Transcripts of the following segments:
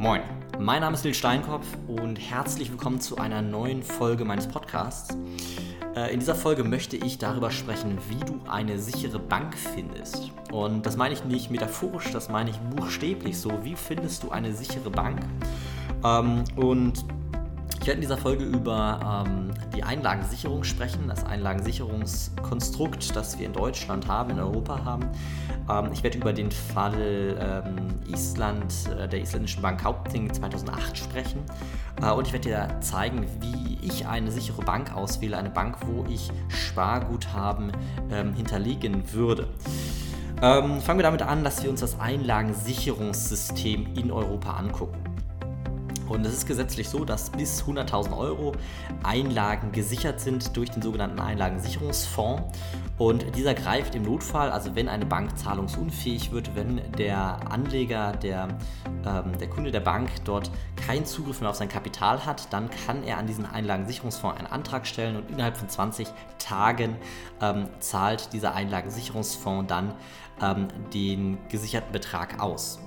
Moin, mein Name ist Lil Steinkopf und herzlich willkommen zu einer neuen Folge meines Podcasts. Äh, in dieser Folge möchte ich darüber sprechen, wie du eine sichere Bank findest. Und das meine ich nicht metaphorisch, das meine ich buchstäblich so. Wie findest du eine sichere Bank? Ähm, und ich werde in dieser Folge über ähm, die Einlagensicherung sprechen, das Einlagensicherungskonstrukt, das wir in Deutschland haben, in Europa haben. Ähm, ich werde über den Fall ähm, Island, äh, der isländischen Bank Haupting 2008 sprechen. Äh, und ich werde dir zeigen, wie ich eine sichere Bank auswähle, eine Bank, wo ich Sparguthaben ähm, hinterlegen würde. Ähm, fangen wir damit an, dass wir uns das Einlagensicherungssystem in Europa angucken. Und es ist gesetzlich so, dass bis 100.000 Euro Einlagen gesichert sind durch den sogenannten Einlagensicherungsfonds. Und dieser greift im Notfall, also wenn eine Bank zahlungsunfähig wird, wenn der Anleger, der, ähm, der Kunde der Bank dort keinen Zugriff mehr auf sein Kapital hat, dann kann er an diesen Einlagensicherungsfonds einen Antrag stellen und innerhalb von 20 Tagen ähm, zahlt dieser Einlagensicherungsfonds dann ähm, den gesicherten Betrag aus.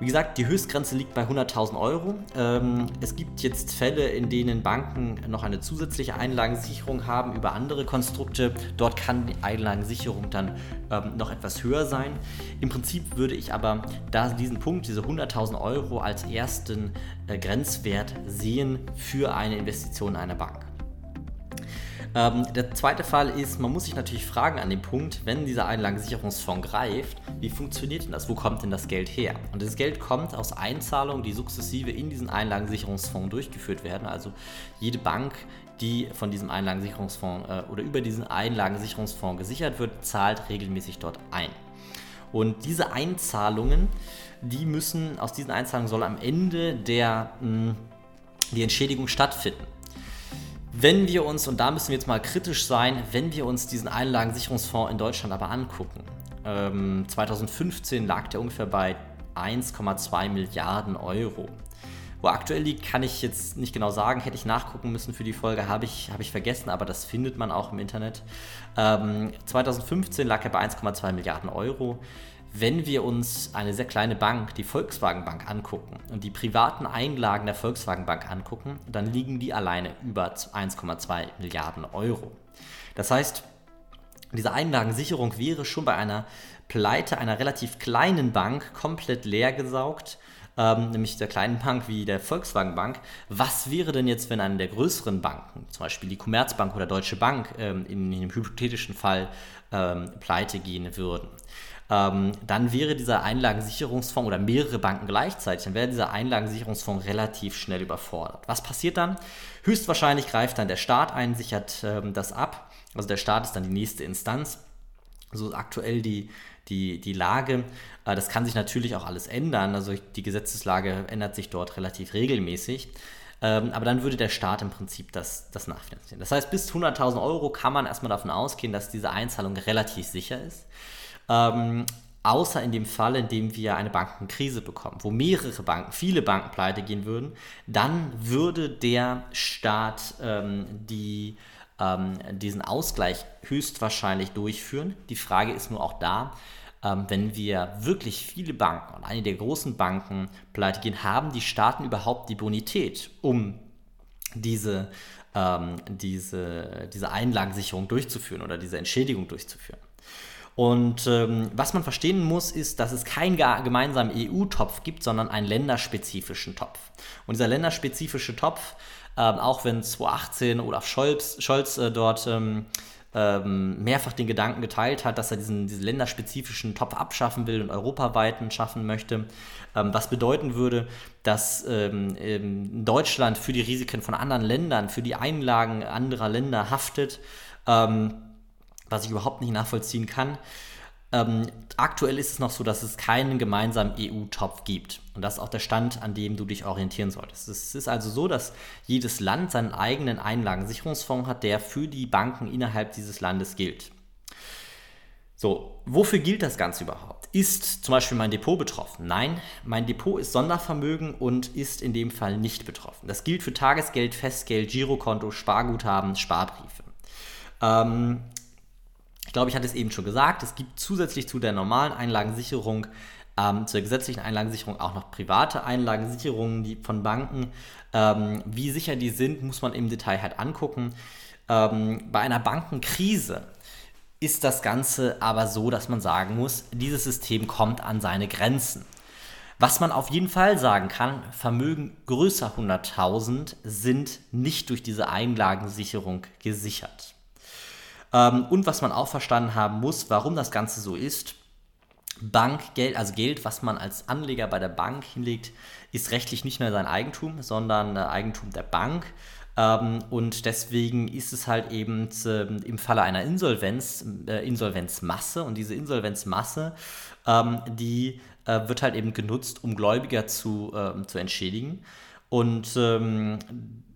Wie gesagt, die Höchstgrenze liegt bei 100.000 Euro. Ähm, es gibt jetzt Fälle, in denen Banken noch eine zusätzliche Einlagensicherung haben über andere Konstrukte. Dort kann die Einlagensicherung dann ähm, noch etwas höher sein. Im Prinzip würde ich aber da diesen Punkt, diese 100.000 Euro als ersten äh, Grenzwert sehen für eine Investition in eine Bank. Ähm, der zweite Fall ist, man muss sich natürlich fragen an dem Punkt, wenn dieser Einlagensicherungsfonds greift, wie funktioniert denn das? Wo kommt denn das Geld her? Und das Geld kommt aus Einzahlungen, die sukzessive in diesen Einlagensicherungsfonds durchgeführt werden. Also jede Bank, die von diesem Einlagensicherungsfonds äh, oder über diesen Einlagensicherungsfonds gesichert wird, zahlt regelmäßig dort ein. Und diese Einzahlungen, die müssen, aus diesen Einzahlungen soll am Ende der, mh, die Entschädigung stattfinden. Wenn wir uns, und da müssen wir jetzt mal kritisch sein, wenn wir uns diesen Einlagensicherungsfonds in Deutschland aber angucken, ähm, 2015 lag der ungefähr bei 1,2 Milliarden Euro. Wo aktuell liegt, kann ich jetzt nicht genau sagen. Hätte ich nachgucken müssen für die Folge, habe ich, hab ich vergessen, aber das findet man auch im Internet. Ähm, 2015 lag er bei 1,2 Milliarden Euro. Wenn wir uns eine sehr kleine Bank, die Volkswagen Bank, angucken und die privaten Einlagen der Volkswagen Bank angucken, dann liegen die alleine über 1,2 Milliarden Euro. Das heißt, diese Einlagensicherung wäre schon bei einer Pleite einer relativ kleinen Bank komplett leer gesaugt, ähm, nämlich der kleinen Bank wie der Volkswagen Bank. Was wäre denn jetzt, wenn eine der größeren Banken, zum Beispiel die Commerzbank oder Deutsche Bank, ähm, in, in dem hypothetischen Fall ähm, pleite gehen würden? Ähm, dann wäre dieser Einlagensicherungsfonds oder mehrere Banken gleichzeitig, dann wäre dieser Einlagensicherungsfonds relativ schnell überfordert. Was passiert dann? Höchstwahrscheinlich greift dann der Staat ein, sichert ähm, das ab. Also der Staat ist dann die nächste Instanz. So aktuell die, die, die Lage. Äh, das kann sich natürlich auch alles ändern. Also die Gesetzeslage ändert sich dort relativ regelmäßig. Ähm, aber dann würde der Staat im Prinzip das, das nachfinanzieren. Das heißt, bis 100.000 Euro kann man erstmal davon ausgehen, dass diese Einzahlung relativ sicher ist. Ähm, außer in dem Fall, in dem wir eine Bankenkrise bekommen, wo mehrere Banken, viele Banken pleite gehen würden, dann würde der Staat ähm, die, ähm, diesen Ausgleich höchstwahrscheinlich durchführen. Die Frage ist nur auch da, ähm, wenn wir wirklich viele Banken und eine der großen Banken pleite gehen, haben die Staaten überhaupt die Bonität, um diese, ähm, diese, diese Einlagensicherung durchzuführen oder diese Entschädigung durchzuführen. Und ähm, was man verstehen muss, ist, dass es keinen gemeinsamen EU-Topf gibt, sondern einen länderspezifischen Topf. Und dieser länderspezifische Topf, ähm, auch wenn 2018 Olaf Scholz, Scholz äh, dort ähm, ähm, mehrfach den Gedanken geteilt hat, dass er diesen, diesen länderspezifischen Topf abschaffen will und europaweiten schaffen möchte, ähm, was bedeuten würde, dass ähm, Deutschland für die Risiken von anderen Ländern, für die Einlagen anderer Länder haftet. Ähm, was ich überhaupt nicht nachvollziehen kann. Ähm, aktuell ist es noch so, dass es keinen gemeinsamen EU-Topf gibt. Und das ist auch der Stand, an dem du dich orientieren solltest. Es ist also so, dass jedes Land seinen eigenen Einlagensicherungsfonds hat, der für die Banken innerhalb dieses Landes gilt. So, wofür gilt das Ganze überhaupt? Ist zum Beispiel mein Depot betroffen? Nein, mein Depot ist Sondervermögen und ist in dem Fall nicht betroffen. Das gilt für Tagesgeld, Festgeld, Girokonto, Sparguthaben, Sparbriefe. Ähm, ich glaube, ich hatte es eben schon gesagt, es gibt zusätzlich zu der normalen Einlagensicherung ähm, zur gesetzlichen Einlagensicherung auch noch private Einlagensicherungen die von Banken. Ähm, wie sicher die sind, muss man im Detail halt angucken. Ähm, bei einer Bankenkrise ist das Ganze aber so, dass man sagen muss, dieses System kommt an seine Grenzen. Was man auf jeden Fall sagen kann, Vermögen größer 100.000 sind nicht durch diese Einlagensicherung gesichert. Ähm, und was man auch verstanden haben muss, warum das Ganze so ist, Bankgeld, also Geld, was man als Anleger bei der Bank hinlegt, ist rechtlich nicht mehr sein Eigentum, sondern äh, Eigentum der Bank. Ähm, und deswegen ist es halt eben äh, im Falle einer Insolvenz, äh, Insolvenzmasse. Und diese Insolvenzmasse, ähm, die äh, wird halt eben genutzt, um Gläubiger zu, ähm, zu entschädigen. Und ähm,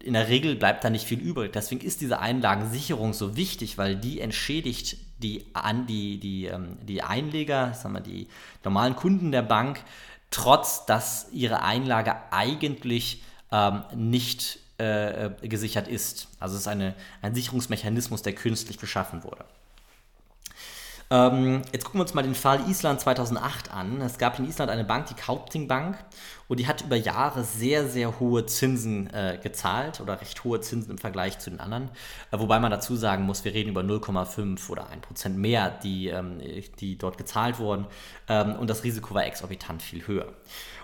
in der Regel bleibt da nicht viel übrig. Deswegen ist diese Einlagensicherung so wichtig, weil die entschädigt die, an, die, die, ähm, die Einleger, sagen wir, die normalen Kunden der Bank, trotz dass ihre Einlage eigentlich ähm, nicht äh, gesichert ist. Also es ist eine, ein Sicherungsmechanismus, der künstlich geschaffen wurde. Ähm, jetzt gucken wir uns mal den Fall Island 2008 an. Es gab in Island eine Bank, die Kaupting Bank, und die hat über Jahre sehr, sehr hohe Zinsen äh, gezahlt oder recht hohe Zinsen im Vergleich zu den anderen. Äh, wobei man dazu sagen muss, wir reden über 0,5 oder 1% mehr, die, ähm, die dort gezahlt wurden. Ähm, und das Risiko war exorbitant viel höher.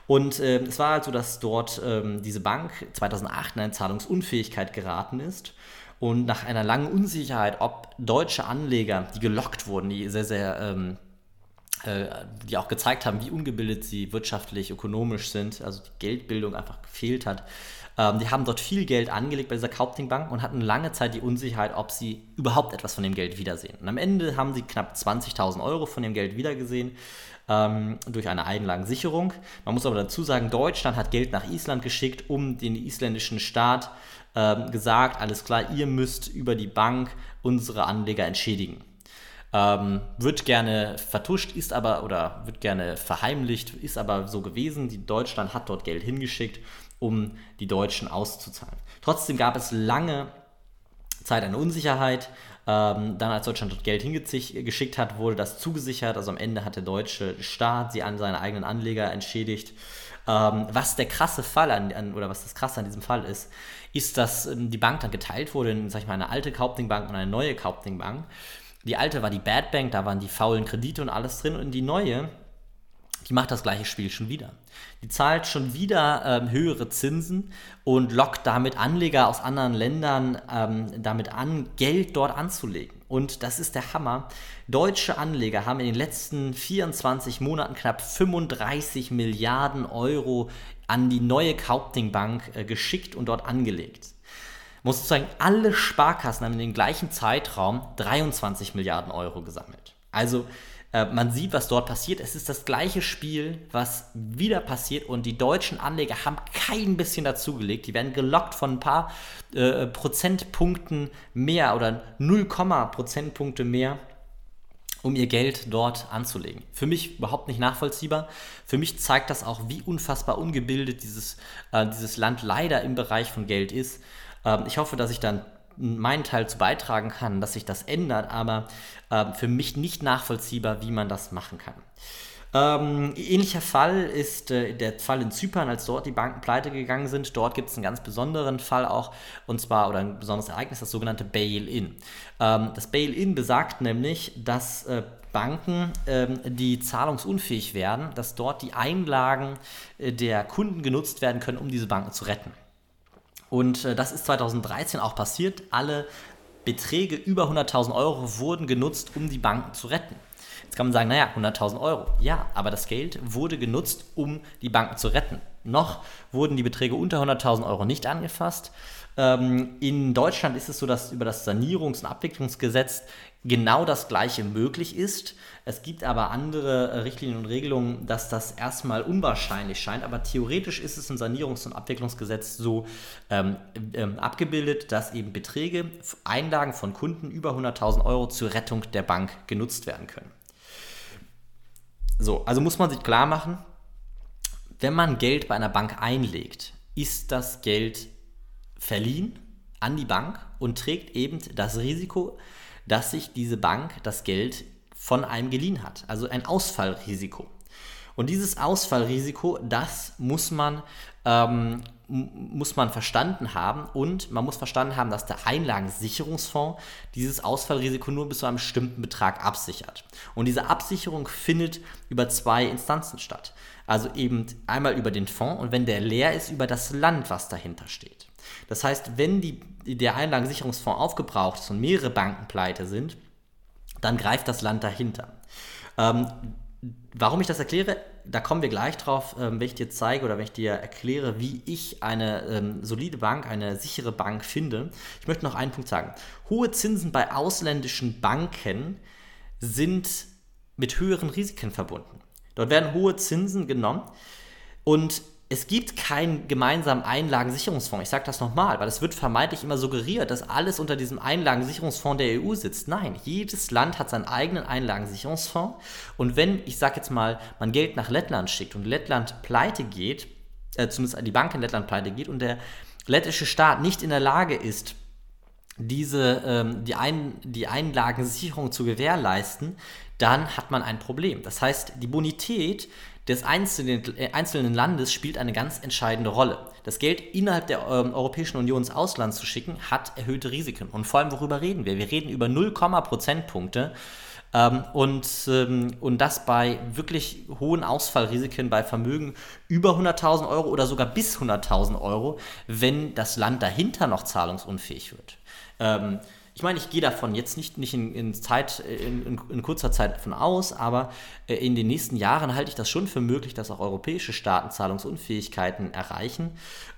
Und äh, es war halt so, dass dort ähm, diese Bank 2008 in eine Zahlungsunfähigkeit geraten ist und nach einer langen Unsicherheit, ob deutsche Anleger, die gelockt wurden, die sehr, sehr, ähm, äh, die auch gezeigt haben, wie ungebildet sie wirtschaftlich, ökonomisch sind, also die Geldbildung einfach gefehlt hat, ähm, die haben dort viel Geld angelegt bei dieser Kaupting Bank und hatten lange Zeit die Unsicherheit, ob sie überhaupt etwas von dem Geld wiedersehen. Und am Ende haben sie knapp 20.000 Euro von dem Geld wiedergesehen ähm, durch eine Einlagensicherung. Man muss aber dazu sagen, Deutschland hat Geld nach Island geschickt, um den isländischen Staat ähm, gesagt, alles klar, ihr müsst über die Bank unsere Anleger entschädigen. Ähm, wird gerne vertuscht, ist aber oder wird gerne verheimlicht, ist aber so gewesen. Die Deutschland hat dort Geld hingeschickt, um die Deutschen auszuzahlen. Trotzdem gab es lange Zeit eine Unsicherheit. Ähm, dann, als Deutschland dort Geld hingeschickt hat, wurde das zugesichert. Also am Ende hat der deutsche Staat sie an seine eigenen Anleger entschädigt. Ähm, was der krasse Fall an, an, oder was das krasse an diesem Fall ist, ist, dass ähm, die Bank dann geteilt wurde in, sag ich mal, eine alte Kaupting-Bank und eine neue Kaupting-Bank. Die alte war die Bad Bank, da waren die faulen Kredite und alles drin. Und die neue, die macht das gleiche Spiel schon wieder. Die zahlt schon wieder ähm, höhere Zinsen und lockt damit Anleger aus anderen Ländern ähm, damit an, Geld dort anzulegen. Und das ist der Hammer. Deutsche Anleger haben in den letzten 24 Monaten knapp 35 Milliarden Euro an die neue Kaupting Bank äh, geschickt und dort angelegt. Muss sagen, alle Sparkassen haben in dem gleichen Zeitraum 23 Milliarden Euro gesammelt. Also äh, man sieht, was dort passiert. Es ist das gleiche Spiel, was wieder passiert und die deutschen Anleger haben kein bisschen dazugelegt. Die werden gelockt von ein paar äh, Prozentpunkten mehr oder 0, Prozentpunkte mehr um ihr Geld dort anzulegen. Für mich überhaupt nicht nachvollziehbar. Für mich zeigt das auch, wie unfassbar ungebildet dieses, äh, dieses Land leider im Bereich von Geld ist. Ähm, ich hoffe, dass ich dann meinen Teil zu beitragen kann, dass sich das ändert, aber äh, für mich nicht nachvollziehbar, wie man das machen kann. Ähm, ähnlicher Fall ist äh, der Fall in Zypern, als dort die Banken pleite gegangen sind. Dort gibt es einen ganz besonderen Fall auch, und zwar, oder ein besonderes Ereignis, das sogenannte Bail-In. Ähm, das Bail-In besagt nämlich, dass äh, Banken, ähm, die zahlungsunfähig werden, dass dort die Einlagen äh, der Kunden genutzt werden können, um diese Banken zu retten. Und äh, das ist 2013 auch passiert. Alle Beträge über 100.000 Euro wurden genutzt, um die Banken zu retten. Jetzt kann man sagen, naja, 100.000 Euro. Ja, aber das Geld wurde genutzt, um die Banken zu retten. Noch wurden die Beträge unter 100.000 Euro nicht angefasst. Ähm, in Deutschland ist es so, dass über das Sanierungs- und Abwicklungsgesetz genau das Gleiche möglich ist. Es gibt aber andere äh, Richtlinien und Regelungen, dass das erstmal unwahrscheinlich scheint. Aber theoretisch ist es im Sanierungs- und Abwicklungsgesetz so ähm, ähm, abgebildet, dass eben Beträge, Einlagen von Kunden über 100.000 Euro zur Rettung der Bank genutzt werden können. So, also muss man sich klar machen, wenn man Geld bei einer Bank einlegt, ist das Geld verliehen an die Bank und trägt eben das Risiko, dass sich diese Bank das Geld von einem geliehen hat. Also ein Ausfallrisiko. Und dieses Ausfallrisiko, das muss man, ähm, muss man verstanden haben und man muss verstanden haben, dass der Einlagensicherungsfonds dieses Ausfallrisiko nur bis zu einem bestimmten Betrag absichert. Und diese Absicherung findet über zwei Instanzen statt. Also eben einmal über den Fonds und wenn der leer ist, über das Land, was dahinter steht. Das heißt, wenn die, der Einlagensicherungsfonds aufgebraucht ist und mehrere Banken pleite sind, dann greift das Land dahinter. Ähm, warum ich das erkläre, da kommen wir gleich drauf, ähm, wenn ich dir zeige oder wenn ich dir erkläre, wie ich eine ähm, solide Bank, eine sichere Bank finde. Ich möchte noch einen Punkt sagen. Hohe Zinsen bei ausländischen Banken sind mit höheren Risiken verbunden. Dort werden hohe Zinsen genommen und es gibt keinen gemeinsamen Einlagensicherungsfonds. Ich sage das nochmal, weil es wird vermeintlich immer suggeriert, dass alles unter diesem Einlagensicherungsfonds der EU sitzt. Nein, jedes Land hat seinen eigenen Einlagensicherungsfonds. Und wenn, ich sage jetzt mal, man Geld nach Lettland schickt und Lettland pleite geht, äh, zumindest die Bank in Lettland pleite geht und der lettische Staat nicht in der Lage ist, diese, ähm, die, Ein die Einlagensicherung zu gewährleisten, dann hat man ein Problem. Das heißt, die Bonität des einzelnen, äh, einzelnen Landes spielt eine ganz entscheidende Rolle. Das Geld innerhalb der ähm, Europäischen Union ins Ausland zu schicken, hat erhöhte Risiken. Und vor allem, worüber reden wir? Wir reden über 0, Prozentpunkte. Ähm, und, ähm, und das bei wirklich hohen Ausfallrisiken bei Vermögen über 100.000 Euro oder sogar bis 100.000 Euro, wenn das Land dahinter noch zahlungsunfähig wird. Ähm, ich meine, ich gehe davon jetzt nicht, nicht in, in, Zeit, in, in, in, kurzer Zeit davon aus, aber äh, in den nächsten Jahren halte ich das schon für möglich, dass auch europäische Staaten Zahlungsunfähigkeiten erreichen.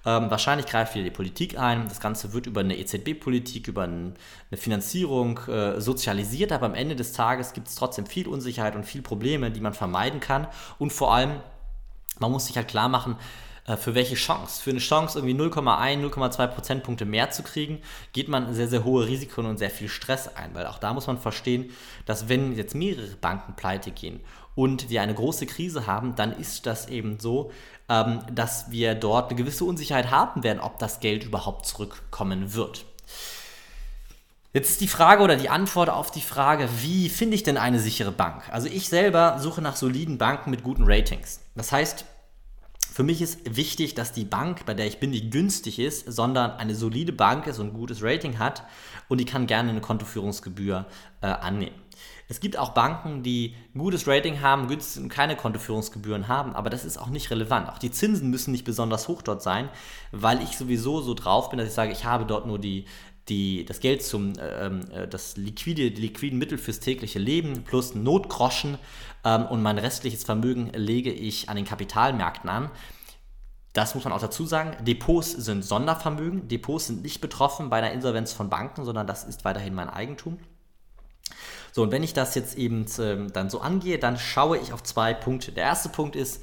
Ähm, wahrscheinlich greift wieder die Politik ein. Das Ganze wird über eine EZB-Politik, über eine Finanzierung äh, sozialisiert, aber am Ende des Tages gibt es trotzdem viel Unsicherheit und viel Probleme, die man vermeiden kann. Und vor allem, man muss sich halt klar machen, äh, für welche Chance? Für eine Chance, irgendwie 0,1, 0,2 Prozentpunkte mehr zu kriegen, geht man sehr, sehr hohe Risiken und sehr viel Stress ein. Weil auch da muss man verstehen, dass wenn jetzt mehrere Banken pleite gehen und wir eine große Krise haben, dann ist das eben so, ähm, dass wir dort eine gewisse Unsicherheit haben werden, ob das Geld überhaupt zurückkommen wird. Jetzt ist die Frage oder die Antwort auf die Frage, wie finde ich denn eine sichere Bank? Also ich selber suche nach soliden Banken mit guten Ratings. Das heißt, für mich ist wichtig, dass die Bank, bei der ich bin, nicht günstig ist, sondern eine solide Bank ist und ein gutes Rating hat und die kann gerne eine Kontoführungsgebühr äh, annehmen. Es gibt auch Banken, die ein gutes Rating haben, günstig und keine Kontoführungsgebühren haben, aber das ist auch nicht relevant. Auch die Zinsen müssen nicht besonders hoch dort sein, weil ich sowieso so drauf bin, dass ich sage, ich habe dort nur die, die, das Geld zum, ähm, äh, das liquide, die liquiden Mittel fürs tägliche Leben plus Notgroschen ähm, und mein restliches Vermögen lege ich an den Kapitalmärkten an. Das muss man auch dazu sagen. Depots sind Sondervermögen. Depots sind nicht betroffen bei einer Insolvenz von Banken, sondern das ist weiterhin mein Eigentum. So, und wenn ich das jetzt eben ähm, dann so angehe, dann schaue ich auf zwei Punkte. Der erste Punkt ist,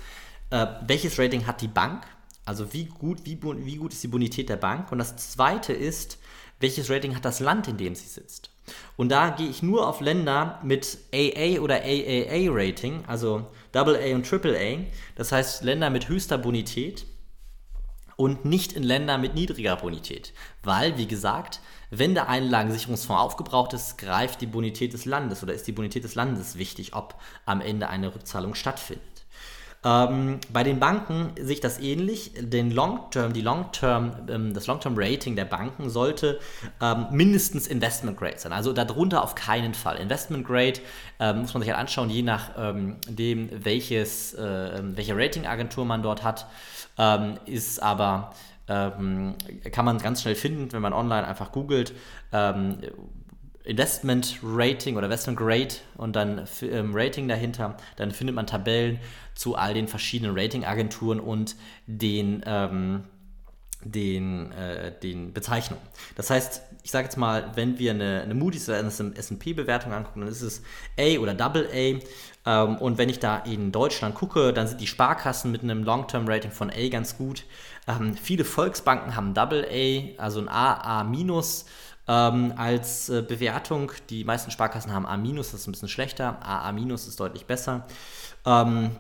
äh, welches Rating hat die Bank? Also wie gut, wie, wie gut ist die Bonität der Bank? Und das zweite ist, welches Rating hat das Land, in dem sie sitzt. Und da gehe ich nur auf Länder mit AA oder AAA-Rating, also AA und AAA, das heißt Länder mit höchster Bonität und nicht in Länder mit niedriger Bonität. Weil, wie gesagt, wenn der Einlagensicherungsfonds aufgebraucht ist, greift die Bonität des Landes oder ist die Bonität des Landes wichtig, ob am Ende eine Rückzahlung stattfindet. Ähm, bei den Banken sehe ich das ähnlich. Den Long -Term, die Long -Term, ähm, das Long-Term-Rating der Banken sollte ähm, mindestens Investment Grade sein. Also darunter auf keinen Fall. Investment Grade ähm, muss man sich halt anschauen, je nachdem, ähm, welches, äh, welche Ratingagentur man dort hat, ähm, ist aber kann man ganz schnell finden, wenn man online einfach googelt. Investment Rating oder Investment Grade und dann ähm, Rating dahinter, dann findet man Tabellen zu all den verschiedenen Ratingagenturen und den, ähm, den, äh, den Bezeichnungen. Das heißt, ich sage jetzt mal, wenn wir eine, eine Moody's oder eine S&P-Bewertung angucken, dann ist es A oder Double A. Ähm, und wenn ich da in Deutschland gucke, dann sind die Sparkassen mit einem Long-Term-Rating von A ganz gut. Ähm, viele Volksbanken haben Double A, also ein A, A minus ähm, als äh, Bewertung. Die meisten Sparkassen haben A-, das ist ein bisschen schlechter. AA- ist deutlich besser. Ähm,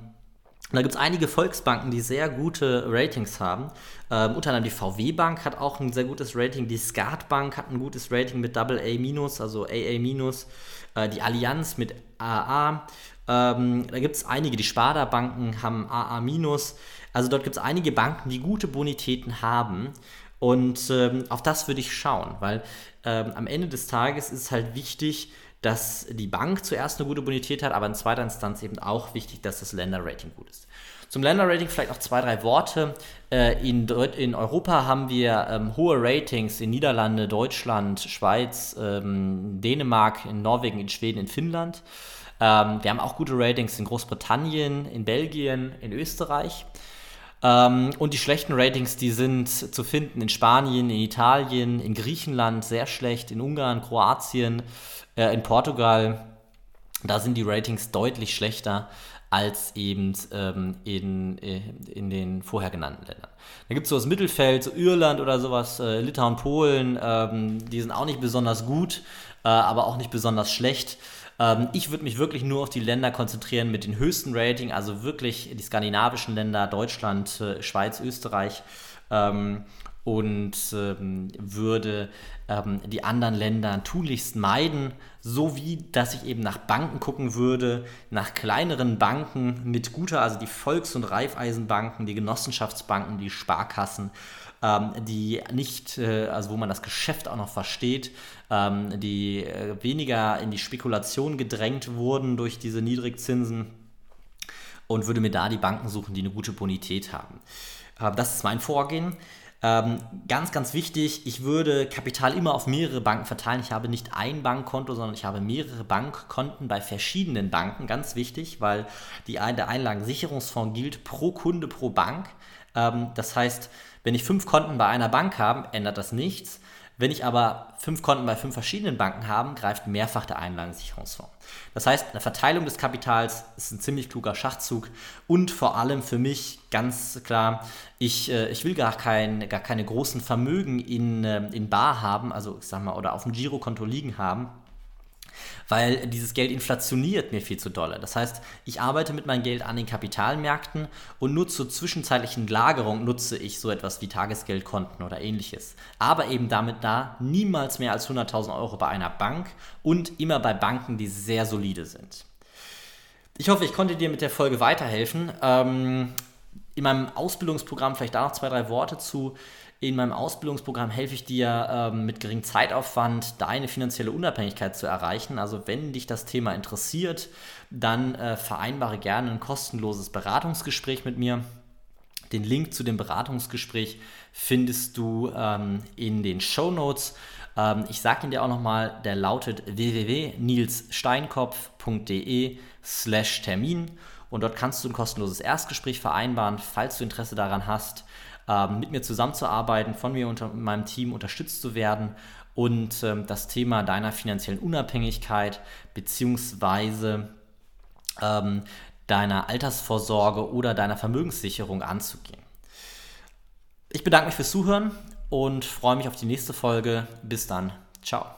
da gibt es einige Volksbanken, die sehr gute Ratings haben. Ähm, unter anderem die VW Bank hat auch ein sehr gutes Rating. Die Skat Bank hat ein gutes Rating mit AA-, also AA-. Äh, die Allianz mit AA. Ähm, da gibt es einige, die Sparda-Banken haben AA-. Also dort gibt es einige Banken, die gute Bonitäten haben. Und ähm, auf das würde ich schauen, weil ähm, am Ende des Tages ist es halt wichtig, dass die Bank zuerst eine gute Bonität hat, aber in zweiter Instanz eben auch wichtig, dass das Länderrating gut ist. Zum Länderrating vielleicht noch zwei, drei Worte. Äh, in, in Europa haben wir ähm, hohe Ratings in Niederlande, Deutschland, Schweiz, ähm, Dänemark, in Norwegen, in Schweden, in Finnland. Ähm, wir haben auch gute Ratings in Großbritannien, in Belgien, in Österreich. Ähm, und die schlechten Ratings, die sind zu finden in Spanien, in Italien, in Griechenland sehr schlecht, in Ungarn, Kroatien, äh, in Portugal. Da sind die Ratings deutlich schlechter als eben ähm, in, äh, in den vorher genannten Ländern. Da gibt es so das Mittelfeld, so Irland oder sowas, äh, Litauen, Polen, ähm, die sind auch nicht besonders gut, äh, aber auch nicht besonders schlecht. Ähm, ich würde mich wirklich nur auf die Länder konzentrieren mit den höchsten Rating, also wirklich die skandinavischen Länder, Deutschland, äh, Schweiz, Österreich. Ähm, und ähm, würde ähm, die anderen Länder tunlichst meiden, so wie dass ich eben nach Banken gucken würde, nach kleineren Banken mit guter, also die Volks- und Raiffeisenbanken, die Genossenschaftsbanken, die Sparkassen, ähm, die nicht, äh, also wo man das Geschäft auch noch versteht, ähm, die äh, weniger in die Spekulation gedrängt wurden durch diese Niedrigzinsen und würde mir da die Banken suchen, die eine gute Bonität haben. Äh, das ist mein Vorgehen. Ähm, ganz, ganz wichtig, ich würde Kapital immer auf mehrere Banken verteilen. Ich habe nicht ein Bankkonto, sondern ich habe mehrere Bankkonten bei verschiedenen Banken. Ganz wichtig, weil die, der Einlagensicherungsfonds gilt pro Kunde, pro Bank. Ähm, das heißt, wenn ich fünf Konten bei einer Bank habe, ändert das nichts. Wenn ich aber fünf Konten bei fünf verschiedenen Banken habe, greift mehrfach der Einlagensicherungsfonds. Das heißt, eine Verteilung des Kapitals ist ein ziemlich kluger Schachzug und vor allem für mich ganz klar, ich, äh, ich will gar, kein, gar keine großen Vermögen in, äh, in Bar haben, also ich sag mal, oder auf dem Girokonto liegen haben weil dieses Geld inflationiert mir viel zu dolle. Das heißt, ich arbeite mit meinem Geld an den Kapitalmärkten und nur zur zwischenzeitlichen Lagerung nutze ich so etwas wie Tagesgeldkonten oder ähnliches. Aber eben damit da niemals mehr als 100.000 Euro bei einer Bank und immer bei Banken, die sehr solide sind. Ich hoffe, ich konnte dir mit der Folge weiterhelfen. Ähm, in meinem Ausbildungsprogramm vielleicht da noch zwei, drei Worte zu. In meinem Ausbildungsprogramm helfe ich dir ähm, mit geringem Zeitaufwand deine finanzielle Unabhängigkeit zu erreichen. Also wenn dich das Thema interessiert, dann äh, vereinbare gerne ein kostenloses Beratungsgespräch mit mir. Den Link zu dem Beratungsgespräch findest du ähm, in den Show Notes. Ähm, ich sage ihn dir auch nochmal, der lautet www.nilssteinkopf.de slash Termin und dort kannst du ein kostenloses Erstgespräch vereinbaren, falls du Interesse daran hast ähm, mit mir zusammenzuarbeiten, von mir und meinem Team unterstützt zu werden und ähm, das Thema deiner finanziellen Unabhängigkeit beziehungsweise ähm, deiner Altersvorsorge oder deiner Vermögenssicherung anzugehen. Ich bedanke mich fürs Zuhören und freue mich auf die nächste Folge. Bis dann. Ciao.